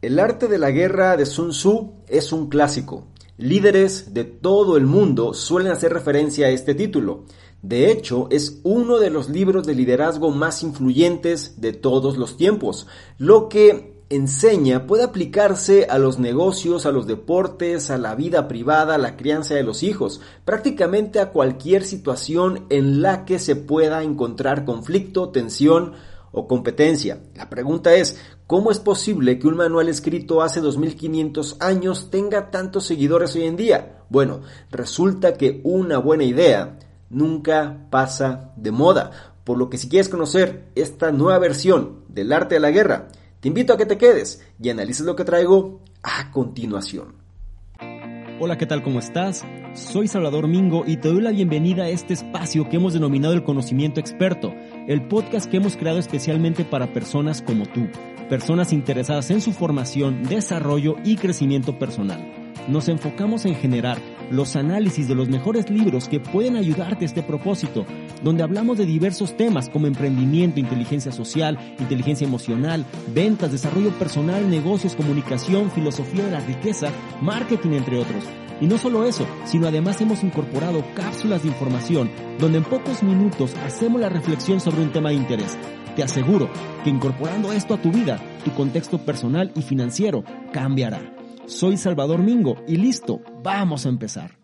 El arte de la guerra de Sun Tzu es un clásico. Líderes de todo el mundo suelen hacer referencia a este título. De hecho, es uno de los libros de liderazgo más influyentes de todos los tiempos, lo que enseña puede aplicarse a los negocios, a los deportes, a la vida privada, a la crianza de los hijos, prácticamente a cualquier situación en la que se pueda encontrar conflicto, tensión o competencia. La pregunta es, ¿cómo es posible que un manual escrito hace 2500 años tenga tantos seguidores hoy en día? Bueno, resulta que una buena idea nunca pasa de moda, por lo que si quieres conocer esta nueva versión del arte de la guerra, te invito a que te quedes y analices lo que traigo a continuación. Hola, ¿qué tal? ¿Cómo estás? Soy Salvador Mingo y te doy la bienvenida a este espacio que hemos denominado el conocimiento experto, el podcast que hemos creado especialmente para personas como tú, personas interesadas en su formación, desarrollo y crecimiento personal. Nos enfocamos en generar los análisis de los mejores libros que pueden ayudarte a este propósito, donde hablamos de diversos temas como emprendimiento, inteligencia social, inteligencia emocional, ventas, desarrollo personal, negocios, comunicación, filosofía de la riqueza, marketing, entre otros. Y no solo eso, sino además hemos incorporado cápsulas de información donde en pocos minutos hacemos la reflexión sobre un tema de interés. Te aseguro que incorporando esto a tu vida, tu contexto personal y financiero cambiará. Soy Salvador Mingo y listo, vamos a empezar.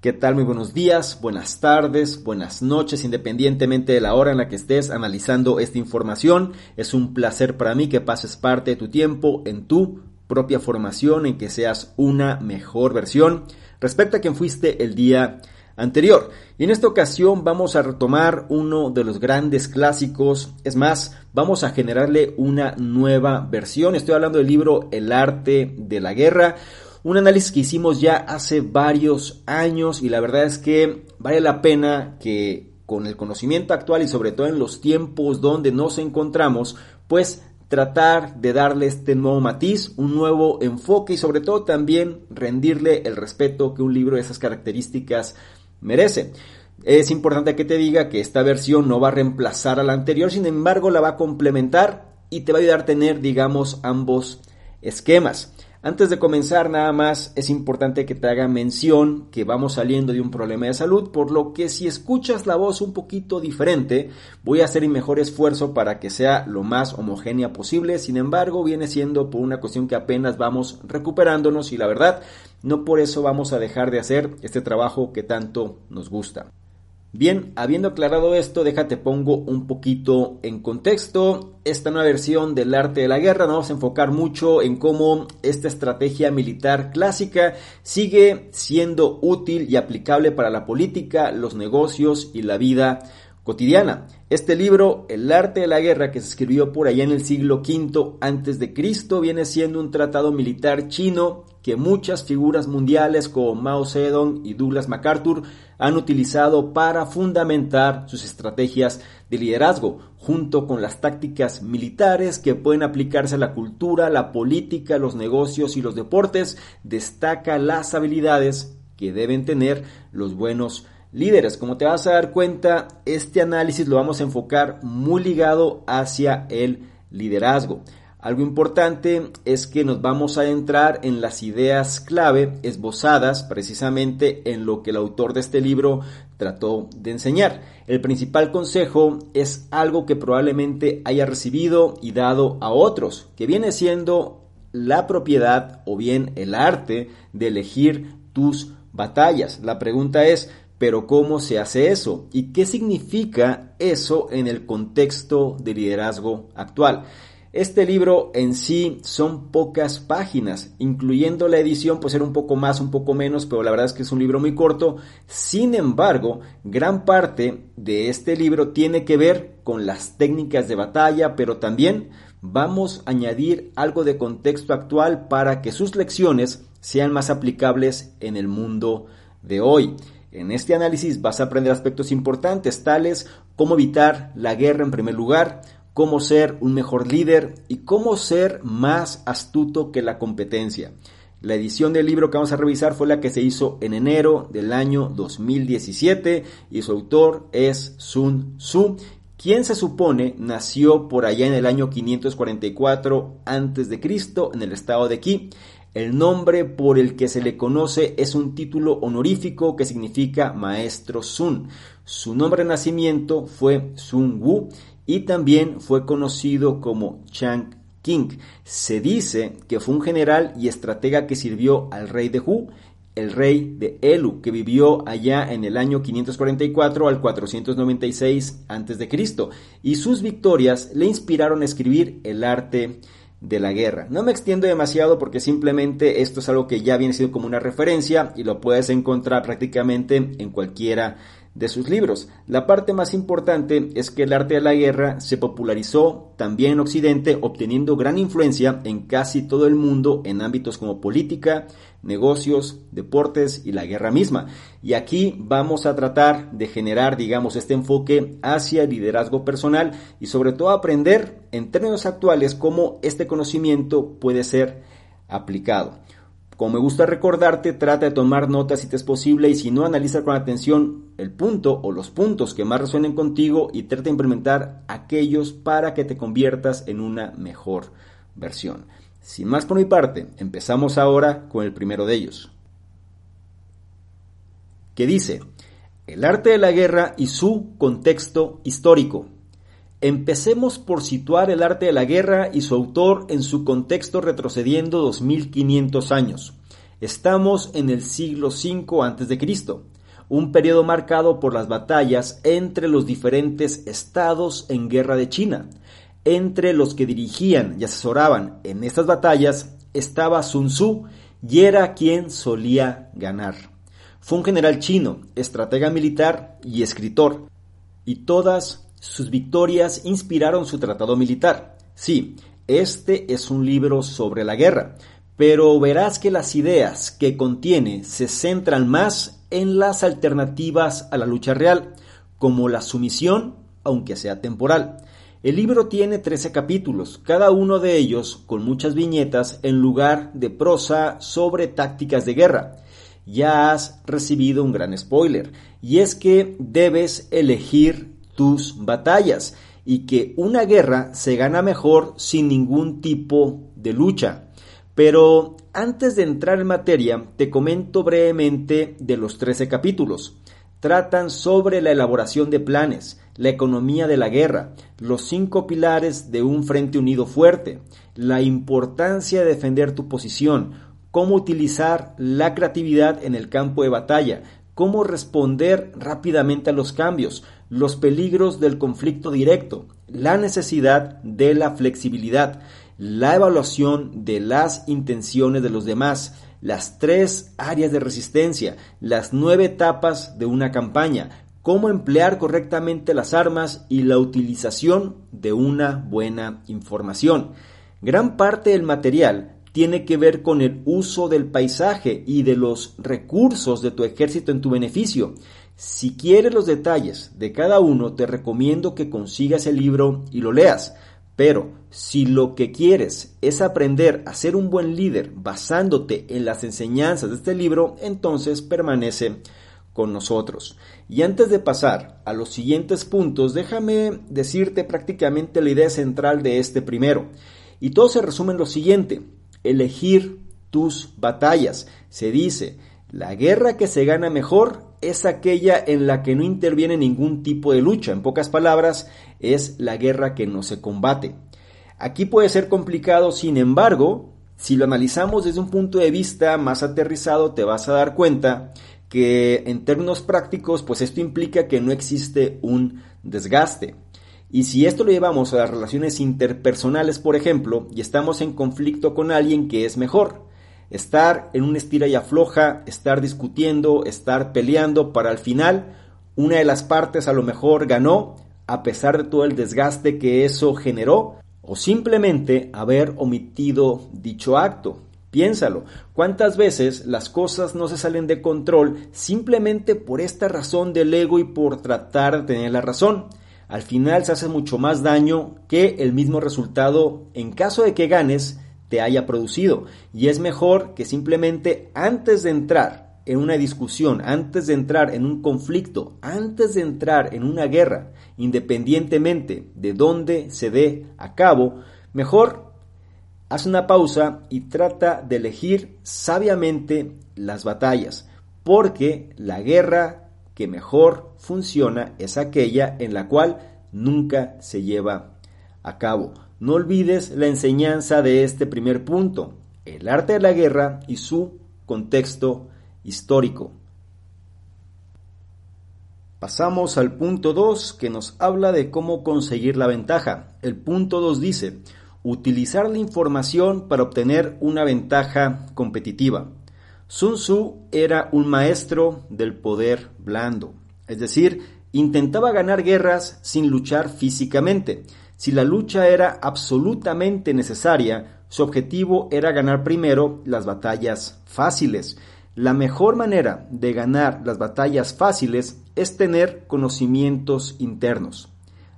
¿Qué tal? Muy buenos días, buenas tardes, buenas noches, independientemente de la hora en la que estés analizando esta información. Es un placer para mí que pases parte de tu tiempo en tu propia formación, en que seas una mejor versión respecto a quien fuiste el día anterior. Y en esta ocasión vamos a retomar uno de los grandes clásicos, es más, vamos a generarle una nueva versión. Estoy hablando del libro El arte de la guerra, un análisis que hicimos ya hace varios años y la verdad es que vale la pena que con el conocimiento actual y sobre todo en los tiempos donde nos encontramos, pues tratar de darle este nuevo matiz, un nuevo enfoque y sobre todo también rendirle el respeto que un libro de esas características merece. Es importante que te diga que esta versión no va a reemplazar a la anterior, sin embargo la va a complementar y te va a ayudar a tener, digamos, ambos esquemas. Antes de comenzar, nada más es importante que te haga mención que vamos saliendo de un problema de salud, por lo que si escuchas la voz un poquito diferente, voy a hacer mi mejor esfuerzo para que sea lo más homogénea posible. Sin embargo, viene siendo por una cuestión que apenas vamos recuperándonos y la verdad, no por eso vamos a dejar de hacer este trabajo que tanto nos gusta. Bien, habiendo aclarado esto, déjate pongo un poquito en contexto. Esta nueva versión del arte de la guerra nos vamos a enfocar mucho en cómo esta estrategia militar clásica sigue siendo útil y aplicable para la política, los negocios y la vida cotidiana. Este libro, El arte de la guerra, que se escribió por allá en el siglo V antes de Cristo, viene siendo un tratado militar chino que muchas figuras mundiales como Mao Zedong y Douglas MacArthur han utilizado para fundamentar sus estrategias de liderazgo, junto con las tácticas militares que pueden aplicarse a la cultura, la política, los negocios y los deportes, destaca las habilidades que deben tener los buenos líderes. Como te vas a dar cuenta, este análisis lo vamos a enfocar muy ligado hacia el liderazgo. Algo importante es que nos vamos a entrar en las ideas clave esbozadas precisamente en lo que el autor de este libro trató de enseñar. El principal consejo es algo que probablemente haya recibido y dado a otros, que viene siendo la propiedad o bien el arte de elegir tus batallas. La pregunta es, pero ¿cómo se hace eso? ¿Y qué significa eso en el contexto de liderazgo actual? Este libro en sí son pocas páginas, incluyendo la edición, pues era un poco más, un poco menos, pero la verdad es que es un libro muy corto. Sin embargo, gran parte de este libro tiene que ver con las técnicas de batalla, pero también vamos a añadir algo de contexto actual para que sus lecciones sean más aplicables en el mundo de hoy. En este análisis vas a aprender aspectos importantes tales como evitar la guerra en primer lugar, cómo ser un mejor líder y cómo ser más astuto que la competencia. La edición del libro que vamos a revisar fue la que se hizo en enero del año 2017 y su autor es Sun Tzu, quien se supone nació por allá en el año 544 a.C. en el estado de Qi. El nombre por el que se le conoce es un título honorífico que significa maestro Sun. Su nombre de nacimiento fue Sun Wu y también fue conocido como Chang King. Se dice que fue un general y estratega que sirvió al rey de Hu, el rey de Elu, que vivió allá en el año 544 al 496 a.C. y sus victorias le inspiraron a escribir el arte de la guerra. No me extiendo demasiado porque simplemente esto es algo que ya viene siendo como una referencia y lo puedes encontrar prácticamente en cualquiera de sus libros. La parte más importante es que el arte de la guerra se popularizó también en Occidente, obteniendo gran influencia en casi todo el mundo en ámbitos como política, negocios, deportes y la guerra misma. Y aquí vamos a tratar de generar, digamos, este enfoque hacia el liderazgo personal y sobre todo aprender en términos actuales cómo este conocimiento puede ser aplicado. Como me gusta recordarte, trata de tomar notas si te es posible y si no, analiza con atención el punto o los puntos que más resuenen contigo y trata de implementar aquellos para que te conviertas en una mejor versión. Sin más por mi parte, empezamos ahora con el primero de ellos. Que dice, el arte de la guerra y su contexto histórico. Empecemos por situar el arte de la guerra y su autor en su contexto retrocediendo 2500 años. Estamos en el siglo V a.C., un periodo marcado por las batallas entre los diferentes estados en guerra de China. Entre los que dirigían y asesoraban en estas batallas estaba Sun Tzu y era quien solía ganar. Fue un general chino, estratega militar y escritor, y todas sus victorias inspiraron su tratado militar. Sí, este es un libro sobre la guerra, pero verás que las ideas que contiene se centran más en las alternativas a la lucha real, como la sumisión, aunque sea temporal. El libro tiene 13 capítulos, cada uno de ellos con muchas viñetas en lugar de prosa sobre tácticas de guerra. Ya has recibido un gran spoiler, y es que debes elegir tus batallas y que una guerra se gana mejor sin ningún tipo de lucha. Pero antes de entrar en materia, te comento brevemente de los 13 capítulos. Tratan sobre la elaboración de planes, la economía de la guerra, los cinco pilares de un frente unido fuerte, la importancia de defender tu posición, cómo utilizar la creatividad en el campo de batalla, cómo responder rápidamente a los cambios, los peligros del conflicto directo, la necesidad de la flexibilidad, la evaluación de las intenciones de los demás, las tres áreas de resistencia, las nueve etapas de una campaña, cómo emplear correctamente las armas y la utilización de una buena información. Gran parte del material tiene que ver con el uso del paisaje y de los recursos de tu ejército en tu beneficio. Si quieres los detalles de cada uno, te recomiendo que consigas el libro y lo leas. Pero si lo que quieres es aprender a ser un buen líder basándote en las enseñanzas de este libro, entonces permanece con nosotros. Y antes de pasar a los siguientes puntos, déjame decirte prácticamente la idea central de este primero. Y todo se resume en lo siguiente elegir tus batallas. Se dice, la guerra que se gana mejor es aquella en la que no interviene ningún tipo de lucha. En pocas palabras, es la guerra que no se combate. Aquí puede ser complicado, sin embargo, si lo analizamos desde un punto de vista más aterrizado, te vas a dar cuenta que en términos prácticos, pues esto implica que no existe un desgaste. Y si esto lo llevamos a las relaciones interpersonales, por ejemplo, y estamos en conflicto con alguien que es mejor, estar en un estira y afloja, estar discutiendo, estar peleando, para al final una de las partes a lo mejor ganó, a pesar de todo el desgaste que eso generó, o simplemente haber omitido dicho acto. Piénsalo, ¿cuántas veces las cosas no se salen de control simplemente por esta razón del ego y por tratar de tener la razón? al final se hace mucho más daño que el mismo resultado en caso de que ganes te haya producido. Y es mejor que simplemente antes de entrar en una discusión, antes de entrar en un conflicto, antes de entrar en una guerra, independientemente de dónde se dé a cabo, mejor haz una pausa y trata de elegir sabiamente las batallas, porque la guerra que mejor funciona es aquella en la cual nunca se lleva a cabo. No olvides la enseñanza de este primer punto, el arte de la guerra y su contexto histórico. Pasamos al punto 2 que nos habla de cómo conseguir la ventaja. El punto 2 dice, utilizar la información para obtener una ventaja competitiva. Sun Tzu era un maestro del poder blando, es decir, intentaba ganar guerras sin luchar físicamente. Si la lucha era absolutamente necesaria, su objetivo era ganar primero las batallas fáciles. La mejor manera de ganar las batallas fáciles es tener conocimientos internos.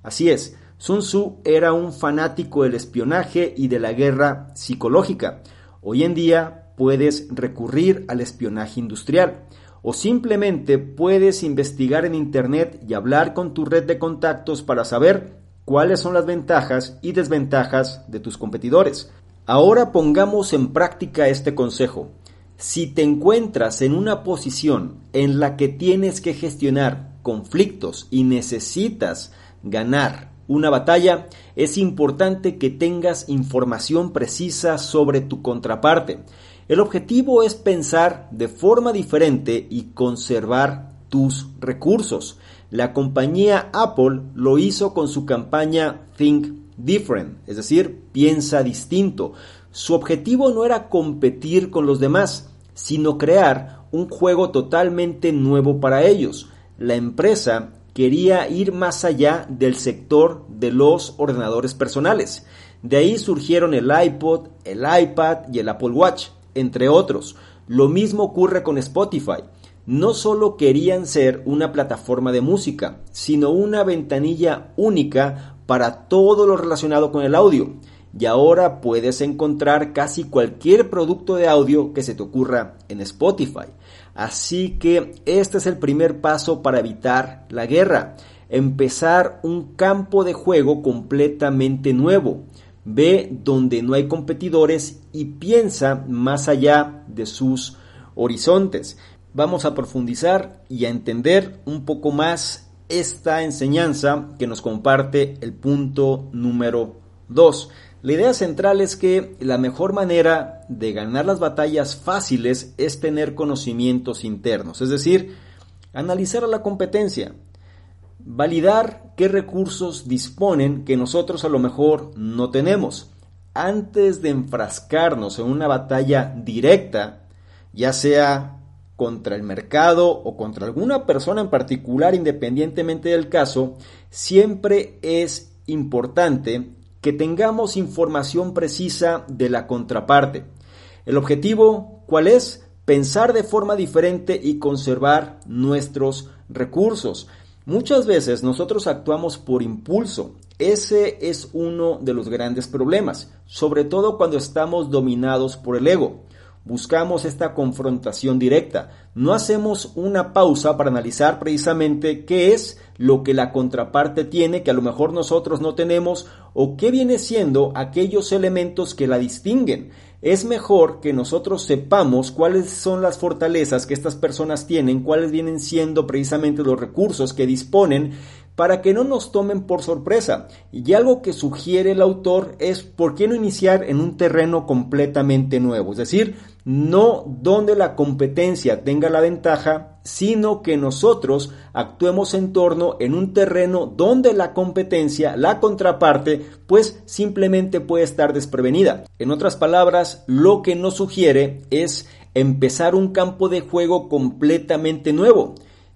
Así es, Sun Tzu era un fanático del espionaje y de la guerra psicológica. Hoy en día puedes recurrir al espionaje industrial o simplemente puedes investigar en Internet y hablar con tu red de contactos para saber cuáles son las ventajas y desventajas de tus competidores. Ahora pongamos en práctica este consejo. Si te encuentras en una posición en la que tienes que gestionar conflictos y necesitas ganar una batalla, es importante que tengas información precisa sobre tu contraparte. El objetivo es pensar de forma diferente y conservar tus recursos. La compañía Apple lo hizo con su campaña Think Different, es decir, piensa distinto. Su objetivo no era competir con los demás, sino crear un juego totalmente nuevo para ellos. La empresa quería ir más allá del sector de los ordenadores personales. De ahí surgieron el iPod, el iPad y el Apple Watch, entre otros. Lo mismo ocurre con Spotify. No solo querían ser una plataforma de música, sino una ventanilla única para todo lo relacionado con el audio. Y ahora puedes encontrar casi cualquier producto de audio que se te ocurra en Spotify. Así que este es el primer paso para evitar la guerra. Empezar un campo de juego completamente nuevo. Ve donde no hay competidores y piensa más allá de sus horizontes. Vamos a profundizar y a entender un poco más esta enseñanza que nos comparte el punto número 2. La idea central es que la mejor manera de ganar las batallas fáciles es tener conocimientos internos, es decir, analizar a la competencia, validar qué recursos disponen que nosotros a lo mejor no tenemos. Antes de enfrascarnos en una batalla directa, ya sea contra el mercado o contra alguna persona en particular, independientemente del caso, siempre es importante que tengamos información precisa de la contraparte. El objetivo, ¿cuál es? Pensar de forma diferente y conservar nuestros recursos. Muchas veces nosotros actuamos por impulso. Ese es uno de los grandes problemas, sobre todo cuando estamos dominados por el ego. Buscamos esta confrontación directa. No hacemos una pausa para analizar precisamente qué es lo que la contraparte tiene que a lo mejor nosotros no tenemos o qué viene siendo aquellos elementos que la distinguen. Es mejor que nosotros sepamos cuáles son las fortalezas que estas personas tienen, cuáles vienen siendo precisamente los recursos que disponen para que no nos tomen por sorpresa. Y algo que sugiere el autor es por qué no iniciar en un terreno completamente nuevo, es decir, no donde la competencia tenga la ventaja, sino que nosotros actuemos en torno en un terreno donde la competencia, la contraparte, pues simplemente puede estar desprevenida. En otras palabras, lo que nos sugiere es empezar un campo de juego completamente nuevo.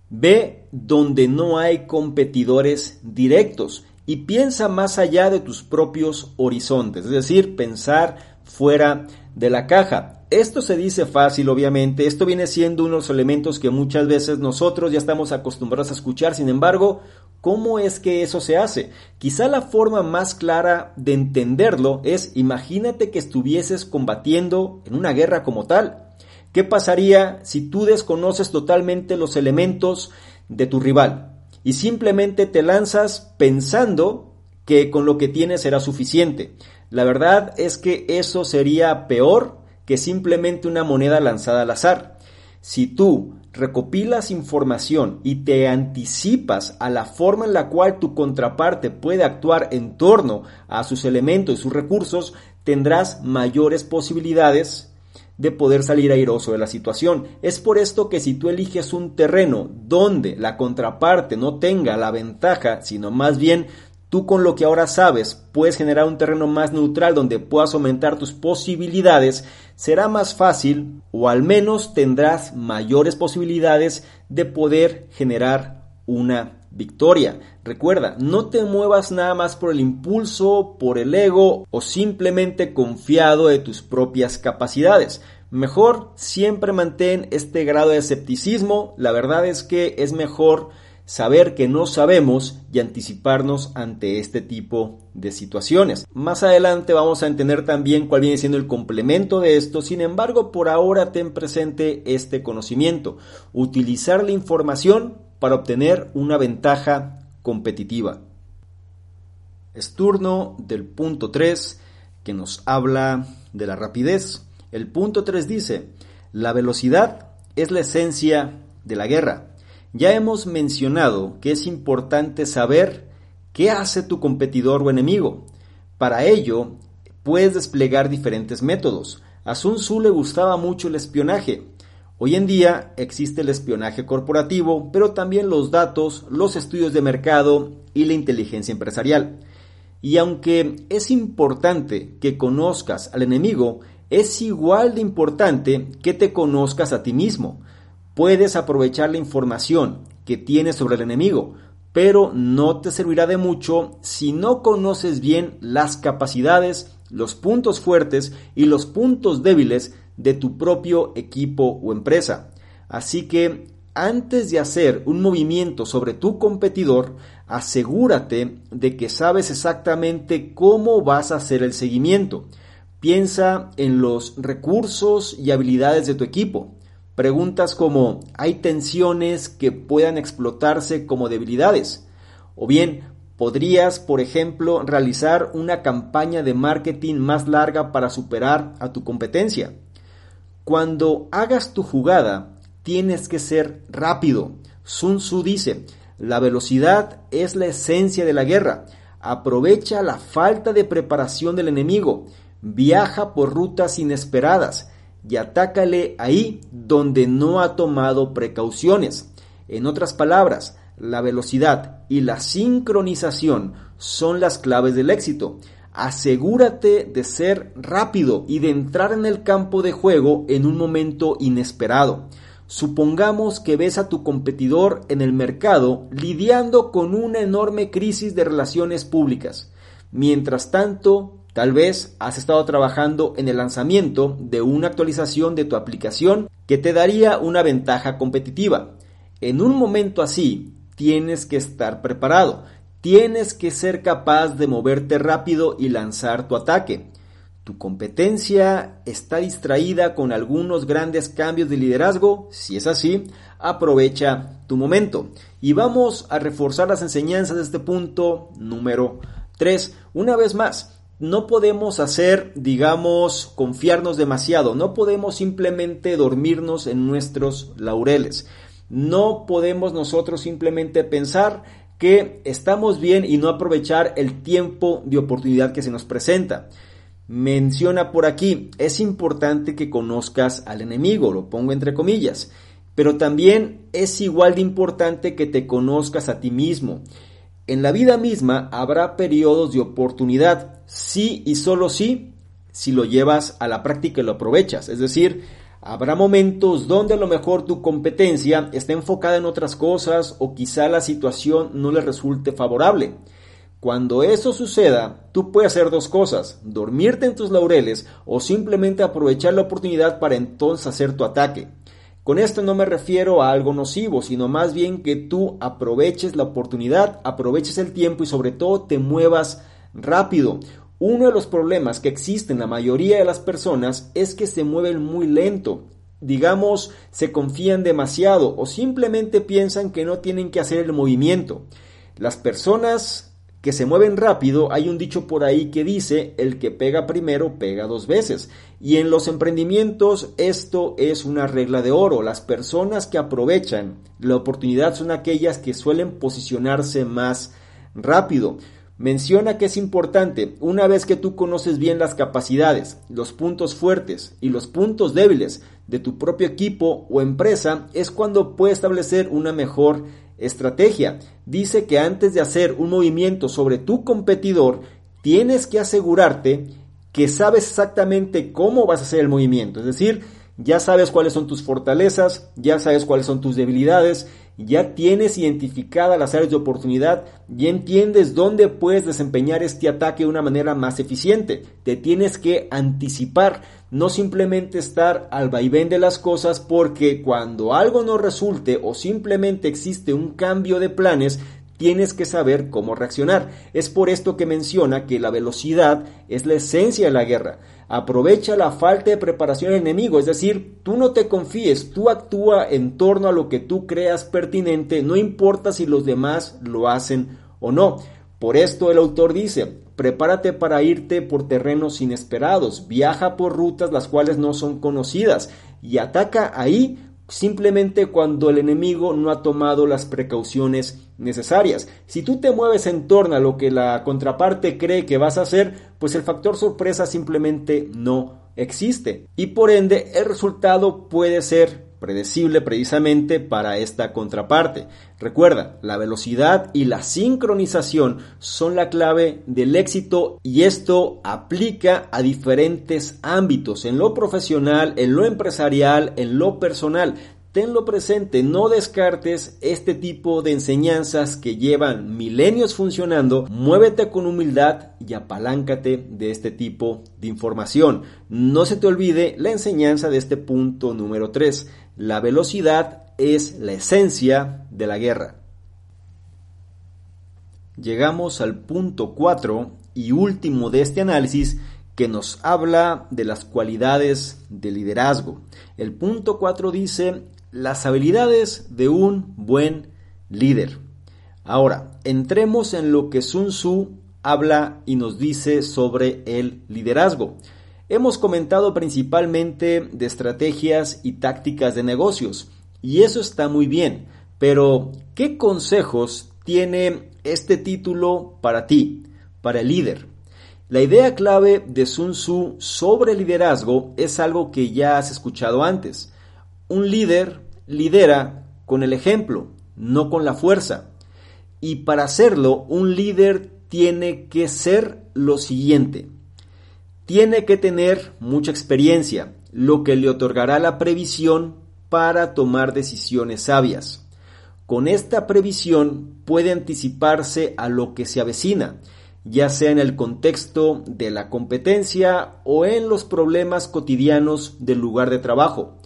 Ve donde no hay competidores directos y piensa más allá de tus propios horizontes, es decir, pensar fuera de la caja. Esto se dice fácil, obviamente, esto viene siendo unos elementos que muchas veces nosotros ya estamos acostumbrados a escuchar, sin embargo, ¿cómo es que eso se hace? Quizá la forma más clara de entenderlo es imagínate que estuvieses combatiendo en una guerra como tal. ¿Qué pasaría si tú desconoces totalmente los elementos de tu rival y simplemente te lanzas pensando que con lo que tienes será suficiente? La verdad es que eso sería peor que simplemente una moneda lanzada al azar. Si tú recopilas información y te anticipas a la forma en la cual tu contraparte puede actuar en torno a sus elementos y sus recursos, tendrás mayores posibilidades de poder salir airoso de la situación. Es por esto que si tú eliges un terreno donde la contraparte no tenga la ventaja, sino más bien tú con lo que ahora sabes puedes generar un terreno más neutral donde puedas aumentar tus posibilidades, será más fácil o al menos tendrás mayores posibilidades de poder generar una victoria. Recuerda, no te muevas nada más por el impulso, por el ego o simplemente confiado de tus propias capacidades. Mejor siempre mantén este grado de escepticismo. La verdad es que es mejor saber que no sabemos y anticiparnos ante este tipo de situaciones. Más adelante vamos a entender también cuál viene siendo el complemento de esto, sin embargo por ahora ten presente este conocimiento, utilizar la información para obtener una ventaja competitiva. Es turno del punto 3 que nos habla de la rapidez. El punto 3 dice, la velocidad es la esencia de la guerra. Ya hemos mencionado que es importante saber qué hace tu competidor o enemigo. Para ello, puedes desplegar diferentes métodos. A Sun Tzu le gustaba mucho el espionaje. Hoy en día existe el espionaje corporativo, pero también los datos, los estudios de mercado y la inteligencia empresarial. Y aunque es importante que conozcas al enemigo, es igual de importante que te conozcas a ti mismo puedes aprovechar la información que tienes sobre el enemigo, pero no te servirá de mucho si no conoces bien las capacidades, los puntos fuertes y los puntos débiles de tu propio equipo o empresa. Así que antes de hacer un movimiento sobre tu competidor, asegúrate de que sabes exactamente cómo vas a hacer el seguimiento. Piensa en los recursos y habilidades de tu equipo. Preguntas como ¿hay tensiones que puedan explotarse como debilidades? O bien, podrías, por ejemplo, realizar una campaña de marketing más larga para superar a tu competencia. Cuando hagas tu jugada, tienes que ser rápido. Sun Tzu dice, la velocidad es la esencia de la guerra. Aprovecha la falta de preparación del enemigo. Viaja por rutas inesperadas y atácale ahí donde no ha tomado precauciones. En otras palabras, la velocidad y la sincronización son las claves del éxito. Asegúrate de ser rápido y de entrar en el campo de juego en un momento inesperado. Supongamos que ves a tu competidor en el mercado lidiando con una enorme crisis de relaciones públicas. Mientras tanto, Tal vez has estado trabajando en el lanzamiento de una actualización de tu aplicación que te daría una ventaja competitiva. En un momento así, tienes que estar preparado, tienes que ser capaz de moverte rápido y lanzar tu ataque. Tu competencia está distraída con algunos grandes cambios de liderazgo. Si es así, aprovecha tu momento. Y vamos a reforzar las enseñanzas de este punto número 3. Una vez más, no podemos hacer, digamos, confiarnos demasiado, no podemos simplemente dormirnos en nuestros laureles, no podemos nosotros simplemente pensar que estamos bien y no aprovechar el tiempo de oportunidad que se nos presenta. Menciona por aquí, es importante que conozcas al enemigo, lo pongo entre comillas, pero también es igual de importante que te conozcas a ti mismo. En la vida misma habrá periodos de oportunidad, sí y solo sí, si lo llevas a la práctica y lo aprovechas. Es decir, habrá momentos donde a lo mejor tu competencia está enfocada en otras cosas o quizá la situación no le resulte favorable. Cuando eso suceda, tú puedes hacer dos cosas, dormirte en tus laureles o simplemente aprovechar la oportunidad para entonces hacer tu ataque. Con esto no me refiero a algo nocivo, sino más bien que tú aproveches la oportunidad, aproveches el tiempo y sobre todo te muevas rápido. Uno de los problemas que existen en la mayoría de las personas es que se mueven muy lento. digamos, se confían demasiado o simplemente piensan que no tienen que hacer el movimiento. Las personas que se mueven rápido, hay un dicho por ahí que dice, el que pega primero pega dos veces. Y en los emprendimientos esto es una regla de oro. Las personas que aprovechan la oportunidad son aquellas que suelen posicionarse más rápido. Menciona que es importante, una vez que tú conoces bien las capacidades, los puntos fuertes y los puntos débiles de tu propio equipo o empresa, es cuando puedes establecer una mejor estrategia. Dice que antes de hacer un movimiento sobre tu competidor, tienes que asegurarte que sabes exactamente cómo vas a hacer el movimiento. Es decir, ya sabes cuáles son tus fortalezas, ya sabes cuáles son tus debilidades, ya tienes identificadas las áreas de oportunidad, y entiendes dónde puedes desempeñar este ataque de una manera más eficiente. Te tienes que anticipar, no simplemente estar al vaivén de las cosas porque cuando algo no resulte o simplemente existe un cambio de planes, tienes que saber cómo reaccionar. Es por esto que menciona que la velocidad es la esencia de la guerra. Aprovecha la falta de preparación del enemigo, es decir, tú no te confíes, tú actúa en torno a lo que tú creas pertinente, no importa si los demás lo hacen o no. Por esto el autor dice, prepárate para irte por terrenos inesperados, viaja por rutas las cuales no son conocidas y ataca ahí simplemente cuando el enemigo no ha tomado las precauciones necesarias. Si tú te mueves en torno a lo que la contraparte cree que vas a hacer, pues el factor sorpresa simplemente no existe. Y por ende el resultado puede ser predecible precisamente para esta contraparte. Recuerda, la velocidad y la sincronización son la clave del éxito y esto aplica a diferentes ámbitos, en lo profesional, en lo empresarial, en lo personal. Tenlo presente, no descartes este tipo de enseñanzas que llevan milenios funcionando, muévete con humildad y apaláncate de este tipo de información. No se te olvide la enseñanza de este punto número 3. La velocidad es la esencia de la guerra. Llegamos al punto 4 y último de este análisis que nos habla de las cualidades de liderazgo. El punto 4 dice las habilidades de un buen líder. Ahora, entremos en lo que Sun Tzu habla y nos dice sobre el liderazgo. Hemos comentado principalmente de estrategias y tácticas de negocios, y eso está muy bien, pero ¿qué consejos tiene este título para ti, para el líder? La idea clave de Sun Tzu sobre liderazgo es algo que ya has escuchado antes. Un líder lidera con el ejemplo, no con la fuerza. Y para hacerlo, un líder tiene que ser lo siguiente. Tiene que tener mucha experiencia, lo que le otorgará la previsión para tomar decisiones sabias. Con esta previsión puede anticiparse a lo que se avecina, ya sea en el contexto de la competencia o en los problemas cotidianos del lugar de trabajo.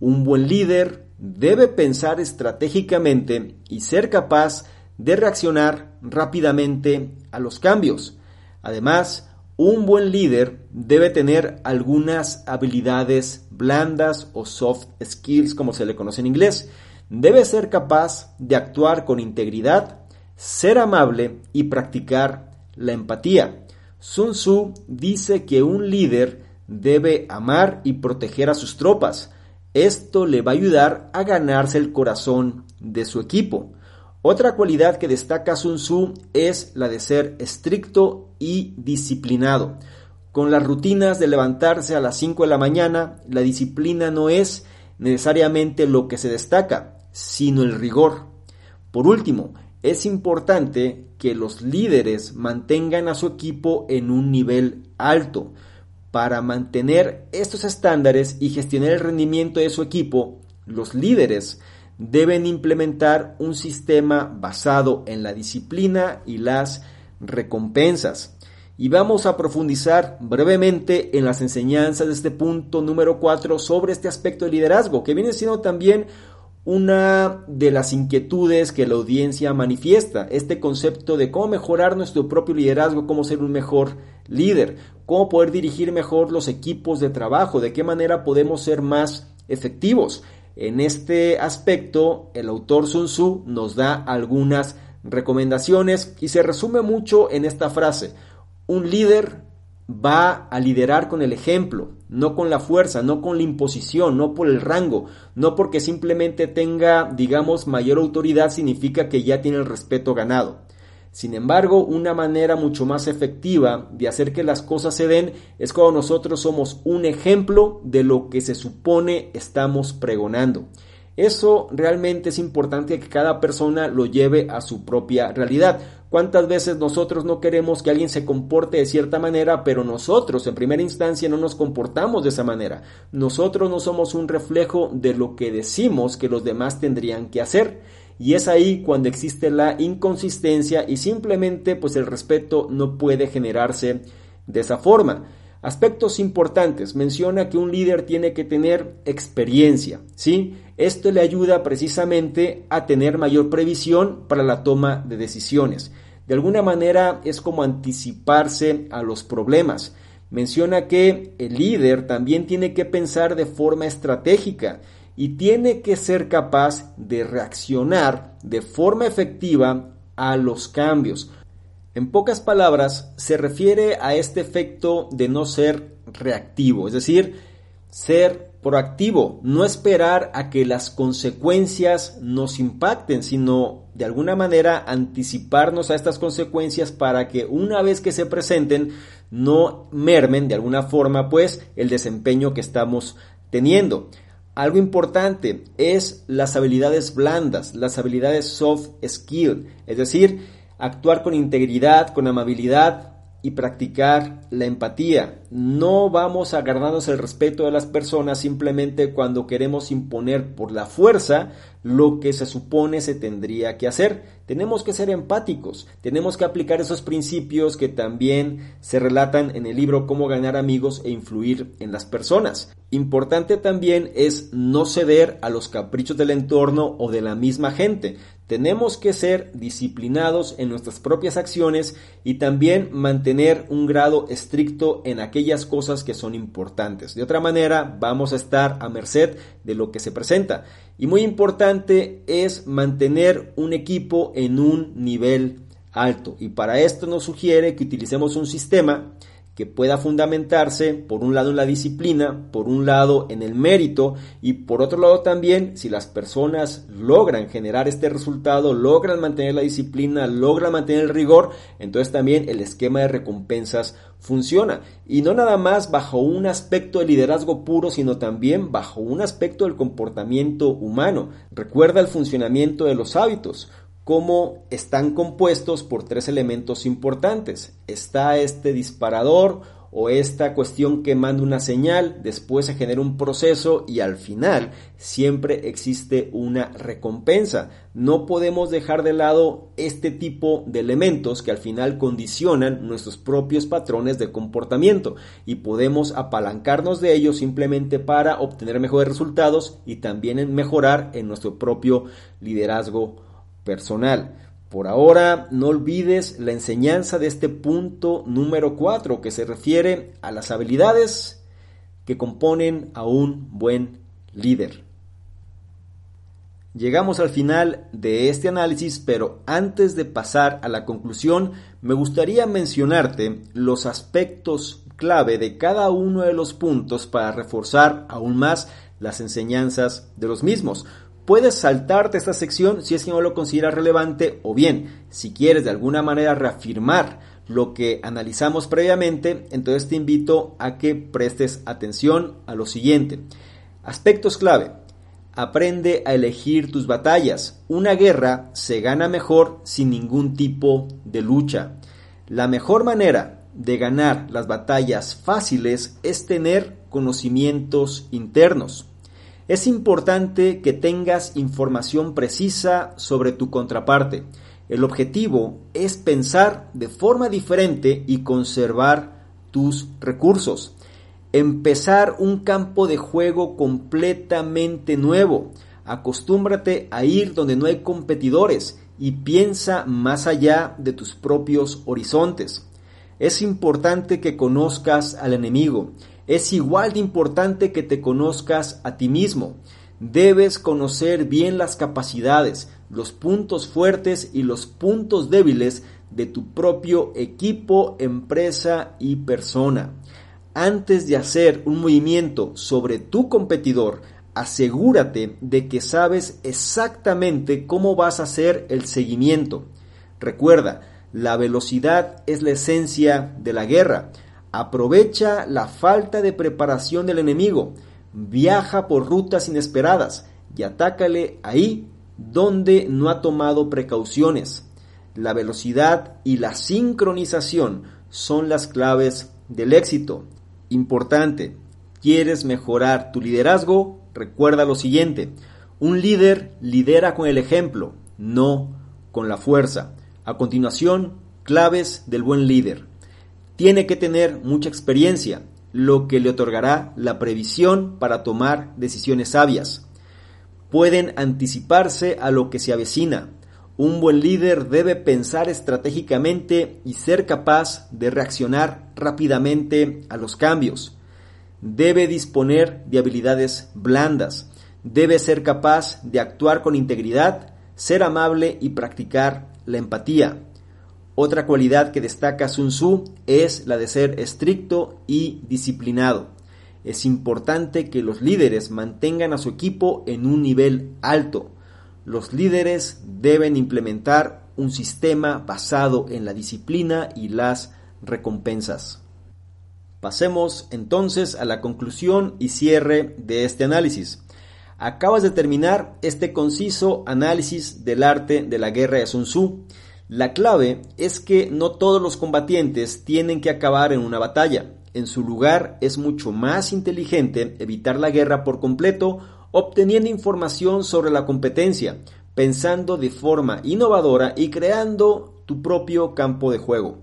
Un buen líder debe pensar estratégicamente y ser capaz de reaccionar rápidamente a los cambios. Además, un buen líder debe tener algunas habilidades blandas o soft skills, como se le conoce en inglés. Debe ser capaz de actuar con integridad, ser amable y practicar la empatía. Sun Tzu dice que un líder debe amar y proteger a sus tropas. Esto le va a ayudar a ganarse el corazón de su equipo. Otra cualidad que destaca Sun Tzu es la de ser estricto y disciplinado. Con las rutinas de levantarse a las 5 de la mañana, la disciplina no es necesariamente lo que se destaca, sino el rigor. Por último, es importante que los líderes mantengan a su equipo en un nivel alto. Para mantener estos estándares y gestionar el rendimiento de su equipo, los líderes deben implementar un sistema basado en la disciplina y las recompensas. Y vamos a profundizar brevemente en las enseñanzas de este punto número 4 sobre este aspecto de liderazgo, que viene siendo también una de las inquietudes que la audiencia manifiesta, este concepto de cómo mejorar nuestro propio liderazgo, cómo ser un mejor líder, cómo poder dirigir mejor los equipos de trabajo, de qué manera podemos ser más efectivos. En este aspecto, el autor Sun Tzu nos da algunas recomendaciones y se resume mucho en esta frase. Un líder va a liderar con el ejemplo, no con la fuerza, no con la imposición, no por el rango, no porque simplemente tenga, digamos, mayor autoridad significa que ya tiene el respeto ganado. Sin embargo, una manera mucho más efectiva de hacer que las cosas se den es cuando nosotros somos un ejemplo de lo que se supone estamos pregonando. Eso realmente es importante que cada persona lo lleve a su propia realidad. ¿Cuántas veces nosotros no queremos que alguien se comporte de cierta manera, pero nosotros en primera instancia no nos comportamos de esa manera? Nosotros no somos un reflejo de lo que decimos que los demás tendrían que hacer. Y es ahí cuando existe la inconsistencia y simplemente pues el respeto no puede generarse de esa forma. Aspectos importantes. Menciona que un líder tiene que tener experiencia, ¿sí? Esto le ayuda precisamente a tener mayor previsión para la toma de decisiones. De alguna manera es como anticiparse a los problemas. Menciona que el líder también tiene que pensar de forma estratégica y tiene que ser capaz de reaccionar de forma efectiva a los cambios. En pocas palabras, se refiere a este efecto de no ser reactivo, es decir, ser proactivo, no esperar a que las consecuencias nos impacten, sino de alguna manera anticiparnos a estas consecuencias para que una vez que se presenten no mermen de alguna forma pues el desempeño que estamos teniendo. Algo importante es las habilidades blandas, las habilidades soft skill, es decir, actuar con integridad, con amabilidad, y practicar la empatía. No vamos a ganarnos el respeto de las personas simplemente cuando queremos imponer por la fuerza lo que se supone se tendría que hacer. Tenemos que ser empáticos, tenemos que aplicar esos principios que también se relatan en el libro Cómo ganar amigos e influir en las personas. Importante también es no ceder a los caprichos del entorno o de la misma gente. Tenemos que ser disciplinados en nuestras propias acciones y también mantener un grado estricto en aquellas cosas que son importantes. De otra manera, vamos a estar a merced de lo que se presenta. Y muy importante es mantener un equipo en un nivel alto. Y para esto nos sugiere que utilicemos un sistema que pueda fundamentarse por un lado en la disciplina, por un lado en el mérito y por otro lado también si las personas logran generar este resultado, logran mantener la disciplina, logran mantener el rigor, entonces también el esquema de recompensas funciona. Y no nada más bajo un aspecto de liderazgo puro, sino también bajo un aspecto del comportamiento humano. Recuerda el funcionamiento de los hábitos cómo están compuestos por tres elementos importantes. Está este disparador o esta cuestión que manda una señal, después se genera un proceso y al final siempre existe una recompensa. No podemos dejar de lado este tipo de elementos que al final condicionan nuestros propios patrones de comportamiento y podemos apalancarnos de ellos simplemente para obtener mejores resultados y también mejorar en nuestro propio liderazgo personal. Por ahora, no olvides la enseñanza de este punto número 4 que se refiere a las habilidades que componen a un buen líder. Llegamos al final de este análisis, pero antes de pasar a la conclusión, me gustaría mencionarte los aspectos clave de cada uno de los puntos para reforzar aún más las enseñanzas de los mismos. Puedes saltarte esta sección si es que no lo consideras relevante o bien, si quieres de alguna manera reafirmar lo que analizamos previamente, entonces te invito a que prestes atención a lo siguiente. Aspectos clave. Aprende a elegir tus batallas. Una guerra se gana mejor sin ningún tipo de lucha. La mejor manera de ganar las batallas fáciles es tener conocimientos internos. Es importante que tengas información precisa sobre tu contraparte. El objetivo es pensar de forma diferente y conservar tus recursos. Empezar un campo de juego completamente nuevo. Acostúmbrate a ir donde no hay competidores y piensa más allá de tus propios horizontes. Es importante que conozcas al enemigo. Es igual de importante que te conozcas a ti mismo. Debes conocer bien las capacidades, los puntos fuertes y los puntos débiles de tu propio equipo, empresa y persona. Antes de hacer un movimiento sobre tu competidor, asegúrate de que sabes exactamente cómo vas a hacer el seguimiento. Recuerda, la velocidad es la esencia de la guerra. Aprovecha la falta de preparación del enemigo. Viaja por rutas inesperadas y atácale ahí donde no ha tomado precauciones. La velocidad y la sincronización son las claves del éxito. Importante, ¿quieres mejorar tu liderazgo? Recuerda lo siguiente, un líder lidera con el ejemplo, no con la fuerza. A continuación, claves del buen líder. Tiene que tener mucha experiencia, lo que le otorgará la previsión para tomar decisiones sabias. Pueden anticiparse a lo que se avecina. Un buen líder debe pensar estratégicamente y ser capaz de reaccionar rápidamente a los cambios. Debe disponer de habilidades blandas. Debe ser capaz de actuar con integridad, ser amable y practicar la empatía. Otra cualidad que destaca Sun Tzu es la de ser estricto y disciplinado. Es importante que los líderes mantengan a su equipo en un nivel alto. Los líderes deben implementar un sistema basado en la disciplina y las recompensas. Pasemos entonces a la conclusión y cierre de este análisis. Acabas de terminar este conciso análisis del arte de la guerra de Sun Tzu. La clave es que no todos los combatientes tienen que acabar en una batalla. En su lugar es mucho más inteligente evitar la guerra por completo obteniendo información sobre la competencia, pensando de forma innovadora y creando tu propio campo de juego.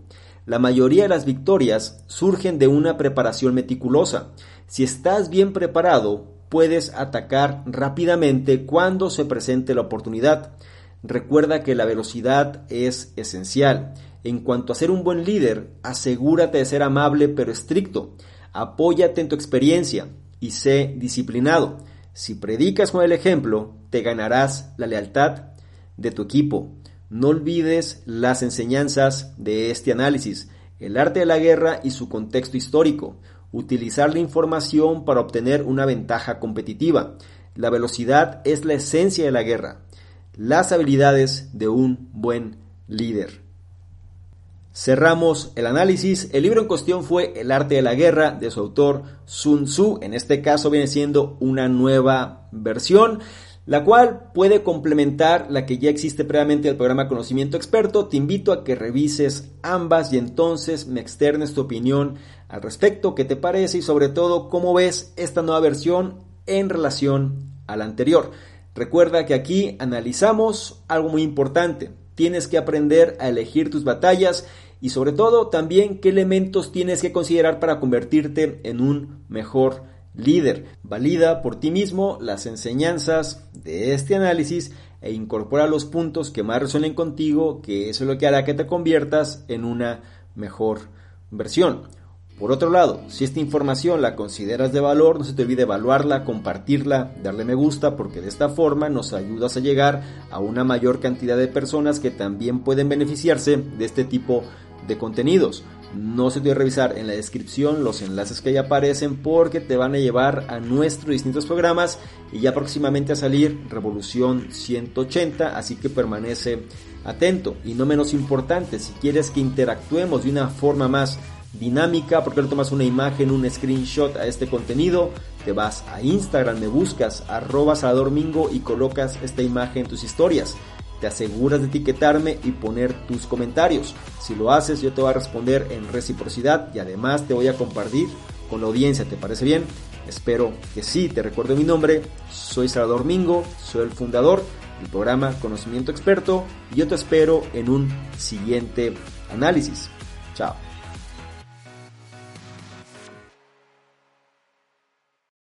La mayoría de las victorias surgen de una preparación meticulosa. Si estás bien preparado, puedes atacar rápidamente cuando se presente la oportunidad. Recuerda que la velocidad es esencial. En cuanto a ser un buen líder, asegúrate de ser amable pero estricto. Apóyate en tu experiencia y sé disciplinado. Si predicas con el ejemplo, te ganarás la lealtad de tu equipo. No olvides las enseñanzas de este análisis, el arte de la guerra y su contexto histórico, utilizar la información para obtener una ventaja competitiva. La velocidad es la esencia de la guerra, las habilidades de un buen líder. Cerramos el análisis. El libro en cuestión fue El arte de la guerra de su autor Sun Tzu. En este caso viene siendo una nueva versión la cual puede complementar la que ya existe previamente del programa Conocimiento Experto. Te invito a que revises ambas y entonces me externes tu opinión al respecto, qué te parece y sobre todo cómo ves esta nueva versión en relación a la anterior. Recuerda que aquí analizamos algo muy importante. Tienes que aprender a elegir tus batallas y sobre todo también qué elementos tienes que considerar para convertirte en un mejor líder. Valida por ti mismo las enseñanzas de este análisis e incorpora los puntos que más resuenen contigo, que eso es lo que hará que te conviertas en una mejor versión. Por otro lado, si esta información la consideras de valor, no se te olvide evaluarla, compartirla, darle me gusta, porque de esta forma nos ayudas a llegar a una mayor cantidad de personas que también pueden beneficiarse de este tipo de contenidos. No se te olvide revisar en la descripción los enlaces que ahí aparecen porque te van a llevar a nuestros distintos programas y ya próximamente a salir Revolución 180, así que permanece atento. Y no menos importante, si quieres que interactuemos de una forma más dinámica, porque le tomas una imagen, un screenshot a este contenido, te vas a Instagram, me buscas arroba Mingo y colocas esta imagen en tus historias te aseguras de etiquetarme y poner tus comentarios. Si lo haces, yo te voy a responder en reciprocidad y además te voy a compartir con la audiencia. ¿Te parece bien? Espero que sí. Te recuerdo mi nombre. Soy Salvador Mingo, soy el fundador del programa Conocimiento Experto y yo te espero en un siguiente análisis. Chao.